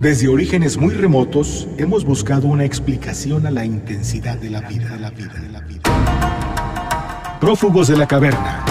Desde orígenes muy remotos hemos buscado una explicación a la intensidad de la vida, de la vida, de la vida. Prófugos de la caverna.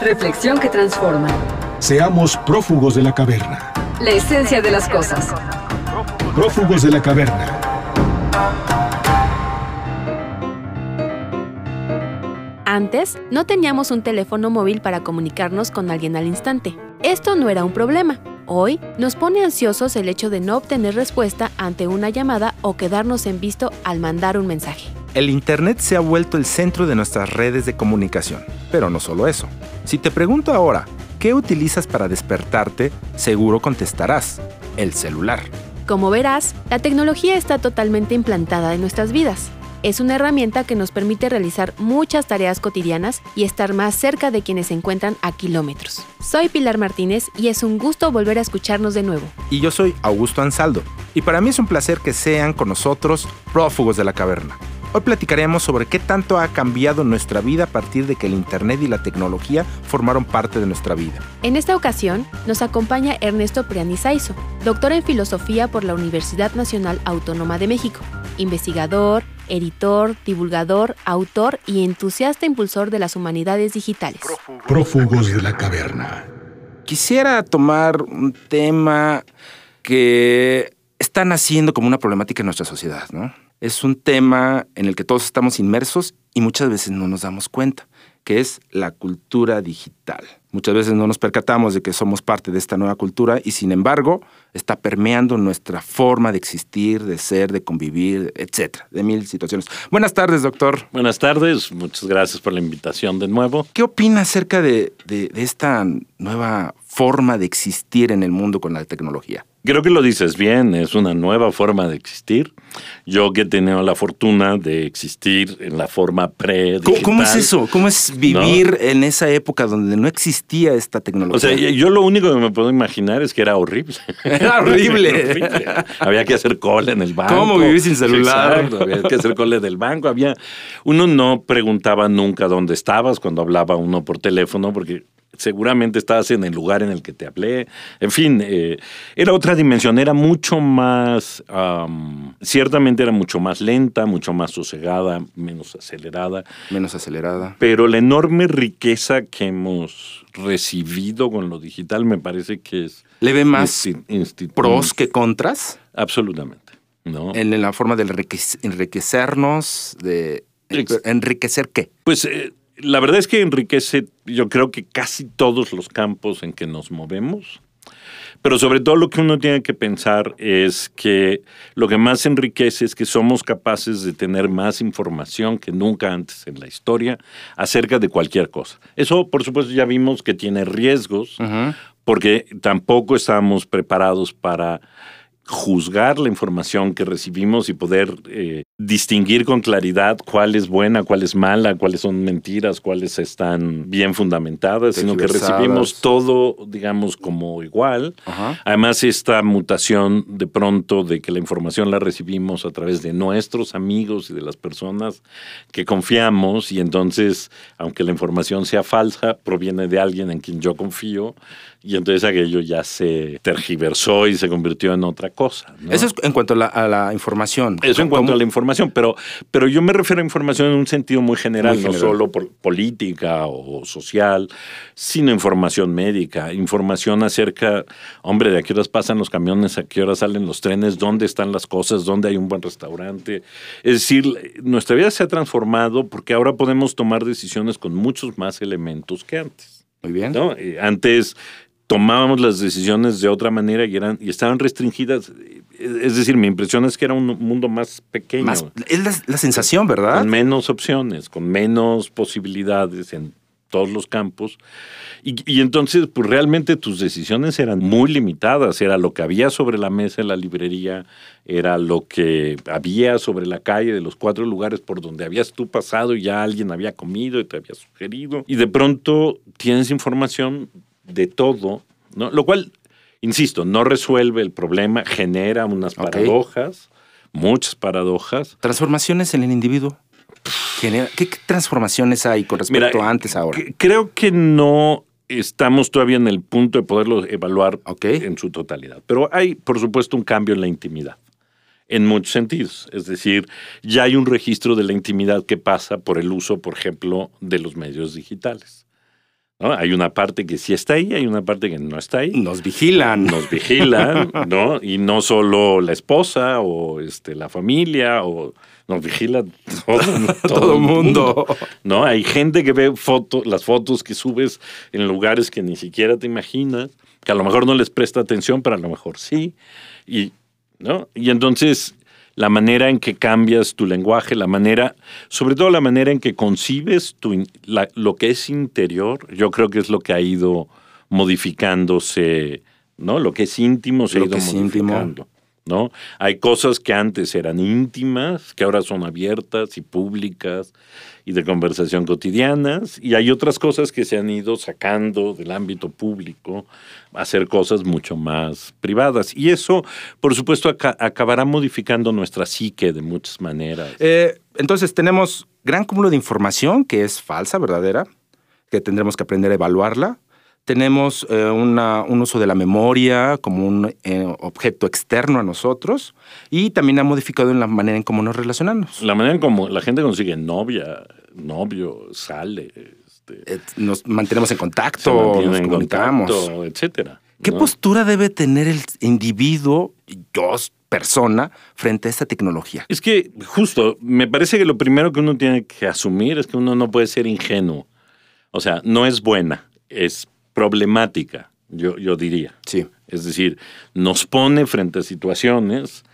Reflexión que transforma. Seamos prófugos de la caverna. La esencia de las cosas. Prófugos de la caverna. Antes, no teníamos un teléfono móvil para comunicarnos con alguien al instante. Esto no era un problema. Hoy, nos pone ansiosos el hecho de no obtener respuesta ante una llamada o quedarnos en visto al mandar un mensaje. El Internet se ha vuelto el centro de nuestras redes de comunicación. Pero no solo eso. Si te pregunto ahora, ¿qué utilizas para despertarte? Seguro contestarás, el celular. Como verás, la tecnología está totalmente implantada en nuestras vidas. Es una herramienta que nos permite realizar muchas tareas cotidianas y estar más cerca de quienes se encuentran a kilómetros. Soy Pilar Martínez y es un gusto volver a escucharnos de nuevo. Y yo soy Augusto Ansaldo. Y para mí es un placer que sean con nosotros prófugos de la caverna. Hoy platicaremos sobre qué tanto ha cambiado nuestra vida a partir de que el Internet y la tecnología formaron parte de nuestra vida. En esta ocasión nos acompaña Ernesto Prianizaizo, doctor en filosofía por la Universidad Nacional Autónoma de México, investigador, editor, divulgador, autor y entusiasta impulsor de las humanidades digitales. Prófugos de la caverna. Quisiera tomar un tema que está naciendo como una problemática en nuestra sociedad, ¿no? Es un tema en el que todos estamos inmersos y muchas veces no nos damos cuenta, que es la cultura digital. Muchas veces no nos percatamos de que somos parte de esta nueva cultura y sin embargo está permeando nuestra forma de existir, de ser, de convivir, etcétera, de mil situaciones. Buenas tardes, doctor. Buenas tardes, muchas gracias por la invitación de nuevo. ¿Qué opina acerca de, de, de esta nueva forma de existir en el mundo con la tecnología? Creo que lo dices bien, es una nueva forma de existir. Yo que he tenido la fortuna de existir en la forma pre ¿Cómo, ¿Cómo, es eso? ¿Cómo es vivir ¿no? en esa época donde no existía esta tecnología? O sea, yo lo único que me puedo imaginar es que era horrible. Era horrible. Había que hacer cola en el banco. ¿Cómo vivir sin celular? Exacto, había que hacer cola del banco. Había, uno no preguntaba nunca dónde estabas cuando hablaba uno por teléfono porque seguramente estabas en el lugar en el que te hablé. En fin, eh, era otra dimensión, era mucho más, um, ciertamente era mucho más lenta, mucho más sosegada, menos acelerada. Menos acelerada. Pero la enorme riqueza que hemos recibido con lo digital me parece que es... ¿Le ve más pros que contras? Absolutamente. ¿no? En la forma de enriquecernos, de... ¿Enriquecer qué? Pues... Eh, la verdad es que enriquece, yo creo que casi todos los campos en que nos movemos. Pero sobre todo lo que uno tiene que pensar es que lo que más enriquece es que somos capaces de tener más información que nunca antes en la historia acerca de cualquier cosa. Eso, por supuesto, ya vimos que tiene riesgos, uh -huh. porque tampoco estamos preparados para juzgar la información que recibimos y poder eh, distinguir con claridad cuál es buena, cuál es mala, cuáles son mentiras, cuáles están bien fundamentadas, sino que recibimos todo, digamos, como igual. Ajá. Además, esta mutación de pronto de que la información la recibimos a través de nuestros amigos y de las personas que confiamos y entonces, aunque la información sea falsa, proviene de alguien en quien yo confío y entonces aquello ya se tergiversó y se convirtió en otra cosa. ¿no? Eso es en cuanto a la, a la información. Eso en cuanto a la información, pero, pero yo me refiero a información en un sentido muy general, muy general. no solo por política o social, sino información médica, información acerca, hombre, de a qué horas pasan los camiones, a qué horas salen los trenes, dónde están las cosas, dónde hay un buen restaurante. Es decir, nuestra vida se ha transformado porque ahora podemos tomar decisiones con muchos más elementos que antes. Muy bien. ¿no? Antes tomábamos las decisiones de otra manera y, eran, y estaban restringidas. Es decir, mi impresión es que era un mundo más pequeño. Más, es la, la, sensación, ¿verdad? Con menos opciones, con menos posibilidades en todos los campos. Y, y, entonces, pues realmente tus decisiones eran muy limitadas. Era lo que había sobre la mesa en la librería, era lo que había sobre la calle de los cuatro lugares por donde habías tú pasado y ya alguien había comido y te había sugerido. Y de pronto tienes información de todo, ¿no? Lo cual, insisto, no resuelve el problema, genera unas paradojas, okay. muchas paradojas. Transformaciones en el individuo. ¿Qué transformaciones hay con respecto Mira, a antes ahora? Creo que no estamos todavía en el punto de poderlo evaluar en su totalidad. Pero hay, por supuesto, un cambio en la intimidad, en muchos sentidos. Es decir, ya hay un registro de la intimidad que pasa por el uso, por ejemplo, de los medios digitales. ¿No? Hay una parte que sí está ahí, hay una parte que no está ahí. Nos vigilan. Nos vigilan, ¿no? Y no solo la esposa o este, la familia, o nos vigila todo, Todo el mundo. ¿no? Hay gente que ve fotos, las fotos que subes en lugares que ni siquiera te imaginas, que a lo mejor no les presta atención, pero a lo mejor sí. Y, ¿no? y entonces la manera en que cambias tu lenguaje, la manera, sobre todo la manera en que concibes tu, la- lo que es interior, yo creo que es lo que ha ido modificándose, ¿no? Lo que es íntimo se Lo ha ido íntimo. ¿No? Hay cosas que antes eran íntimas, que ahora son abiertas y públicas y de conversación cotidianas, y hay otras cosas que se han ido sacando del ámbito público a hacer cosas mucho más privadas. Y eso, por supuesto, aca- acabará modificando nuestra psique de muchas maneras. Eh, entonces tenemos gran cúmulo de información que es falsa, verdadera, que tendremos que aprender a evaluarla. Tenemos eh, una- un uso de la memoria como un eh, objeto externo a nosotros y también ha modificado en la manera en cómo nos relacionamos. La manera en cómo la gente consigue novia, novio, sale, este, Eh, Nos mantenemos en contacto, nos comunicamos. contacto, etcétera. ¿Qué ¿no? postura debe tener el individuo, yo, persona, frente a esta tecnología? Es que justo, me parece que lo primero que uno tiene que asumir es que uno no puede ser ingenuo. O sea, no es buena, es problemática, yo, yo diría. Sí. Es decir, nos pone frente a situaciones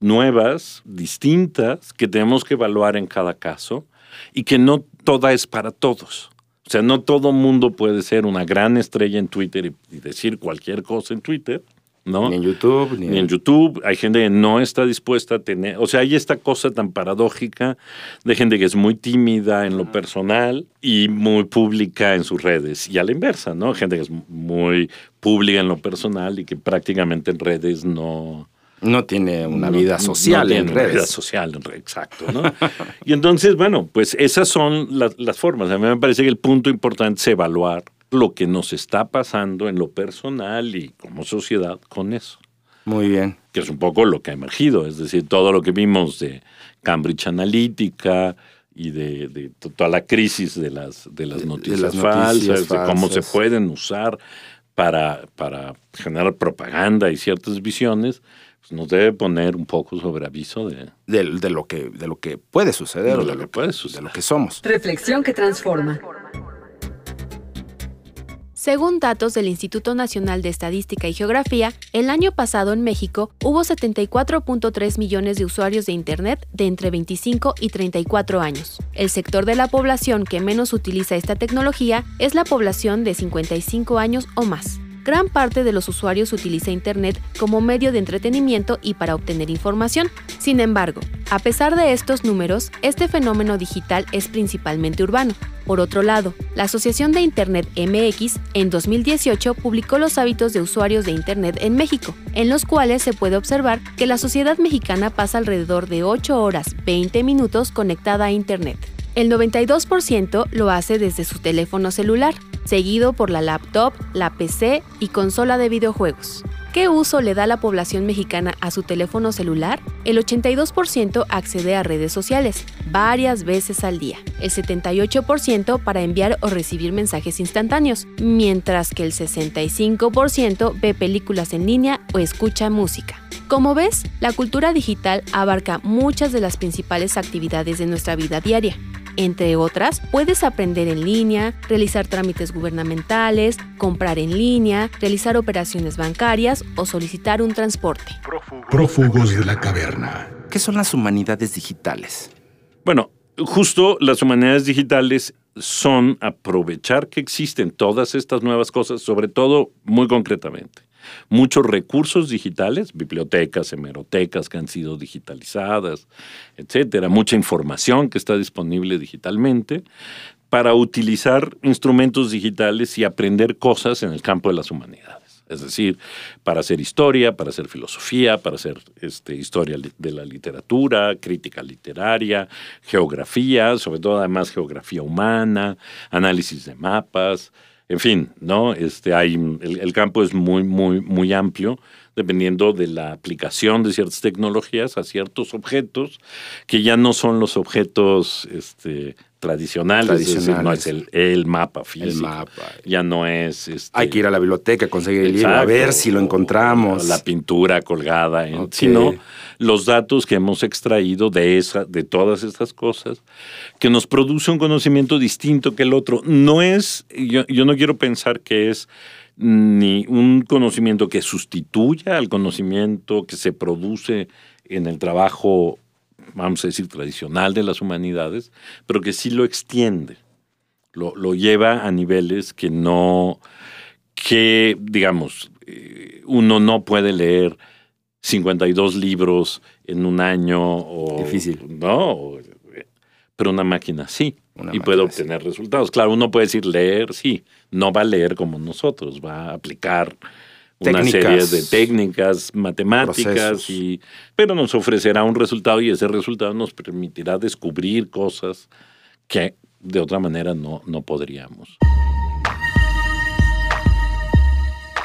nuevas, distintas, que tenemos que evaluar en cada caso y que no toda es para todos. O sea, no todo mundo puede ser una gran estrella en Twitter y, y decir cualquier cosa en Twitter, ¿no? Ni en YouTube, ni, ni en YouTube. Hay gente que no está dispuesta a tener, o sea, hay esta cosa tan paradójica de gente que es muy tímida en lo personal y muy pública en sus redes. Y a la inversa, ¿no? Gente que es muy pública en lo personal y que prácticamente en redes no... No tiene una no- vida no social tiene en una redes. vida social, exacto, ¿no? y entonces, bueno, pues esas son las, las formas. A mí me parece que el punto importante es evaluar lo que nos está pasando en lo personal y como sociedad con eso Muy bien. que es un poco lo que ha emergido, es decir, todo lo que vimos de Cambridge Analytica y de, de to- toda la crisis de las, de las De- de noticias, las noticias falsas, de cómo se falsas. pueden usar para, para generar propaganda y ciertas visiones, pues nos debe poner un poco sobre aviso de, De, de lo, que, de lo que puede suceder, De o lo que puede suceder. de lo que somos. Reflexión que transforma. Según datos del Instituto Nacional de Estadística y Geografía, el año pasado en México hubo 74.3 millones de usuarios de Internet de entre 25 y 34 años. El sector de la población que menos utiliza esta tecnología es la población de 55 años o más. Gran parte de los usuarios utiliza Internet como medio de entretenimiento y para obtener información. Sin embargo, a pesar de estos números, este fenómeno digital es principalmente urbano. Por otro lado, la Asociación de Internet MX en 2018 publicó los hábitos de usuarios de Internet en México, en los cuales se puede observar que la sociedad mexicana pasa alrededor de 8 horas 20 minutos conectada a Internet. El 92% lo hace desde su teléfono celular, seguido por la laptop, la PC y consola de videojuegos. ¿Qué uso le da la población mexicana a su teléfono celular? El 82% accede a redes sociales, varias veces al día. El 78% para enviar o recibir mensajes instantáneos, mientras que el 65% ve películas en línea o escucha música. Como ves, la cultura digital abarca muchas de las principales actividades de nuestra vida diaria. Entre otras, puedes aprender en línea, realizar trámites gubernamentales, comprar en línea, realizar operaciones bancarias o solicitar un transporte. Prófugos de la caverna. ¿Qué son las humanidades digitales? Bueno, justo las humanidades digitales son aprovechar que existen todas estas nuevas cosas, sobre todo muy concretamente. Muchos recursos digitales, bibliotecas, hemerotecas que han sido digitalizadas, etcétera, mucha información que está disponible digitalmente para utilizar instrumentos digitales y aprender cosas en el campo de las humanidades. Es decir, para hacer historia, para hacer filosofía, para hacer este, historia de la literatura, crítica literaria, geografía, sobre todo además geografía humana, análisis de mapas, en fin, ¿no? Este, hay, el, el, campo es muy, muy, muy amplio, dependiendo de la aplicación de ciertas tecnologías a ciertos objetos, que ya no son los objetos este, tradicionales, Tradicionales. no es el, el mapa físico. El mapa. Ya no es... este, Hay que ir a la biblioteca, conseguir el libro, a ver si lo encontramos. La pintura colgada, sino los datos que hemos extraído de, esa, de todas estas cosas, que nos produce un conocimiento distinto que el otro. No es, yo, yo no quiero pensar que es ni un conocimiento que sustituya al conocimiento que se produce en el trabajo, vamos a decir, tradicional de las humanidades, pero que sí lo extiende lo, lo lleva a niveles que no, que digamos, eh, uno no puede leer 52 libros en un año o... Difícil. No, pero una máquina sí. Una y puede sí. obtener resultados. Claro, uno puede decir leer, sí. No va a leer como nosotros, va a aplicar una serie de técnicas matemáticas, Procesos. y, pero nos ofrecerá un resultado y ese resultado nos permitirá descubrir cosas que de otra manera no, no podríamos.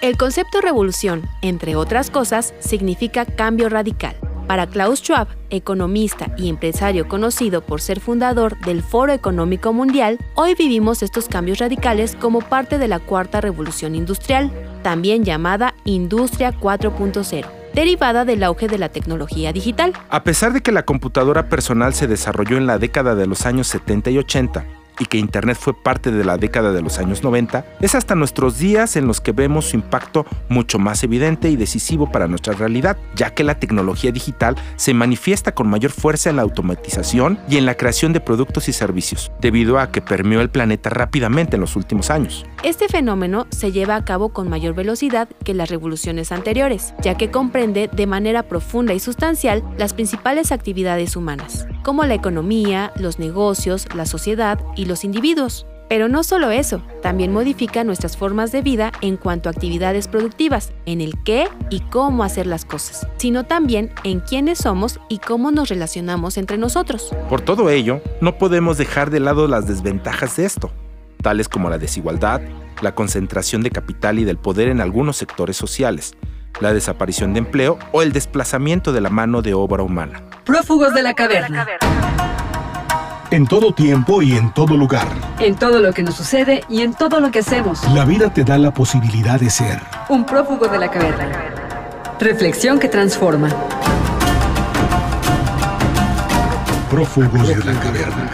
El concepto revolución, entre otras cosas, significa cambio radical. Para Klaus Schwab, economista y empresario conocido por ser fundador del Foro Económico Mundial, hoy vivimos estos cambios radicales como parte de la cuarta revolución industrial, también llamada Industria 4.0, derivada del auge de la tecnología digital. A pesar de que la computadora personal se desarrolló en la década de los años 70 y 80 y que Internet fue parte de la década de los años 90, es hasta nuestros días en los que vemos su impacto mucho más evidente y decisivo para nuestra realidad, ya que la tecnología digital se manifiesta con mayor fuerza en la automatización y en la creación de productos y servicios, debido a que permeó el planeta rápidamente en los últimos años. Este fenómeno se lleva a cabo con mayor velocidad que las revoluciones anteriores, ya que comprende de manera profunda y sustancial las principales actividades humanas, como la economía, los negocios, la sociedad y los individuos. Pero no solo eso, también modifica nuestras formas de vida en cuanto a actividades productivas, en el qué y cómo hacer las cosas, sino también en quiénes somos y cómo nos relacionamos entre nosotros. Por todo ello, no podemos dejar de lado las desventajas de esto, tales como la desigualdad, la concentración de capital y del poder en algunos sectores sociales, la desaparición de empleo o el desplazamiento de la mano de obra humana. Prófugos de la caverna. En todo tiempo y en todo lugar, En todo lo que nos sucede y en todo lo que hacemos. la vida te da la posibilidad de ser. Un prófugo de la caverna. Reflexión que transforma. Prófugos de la caverna.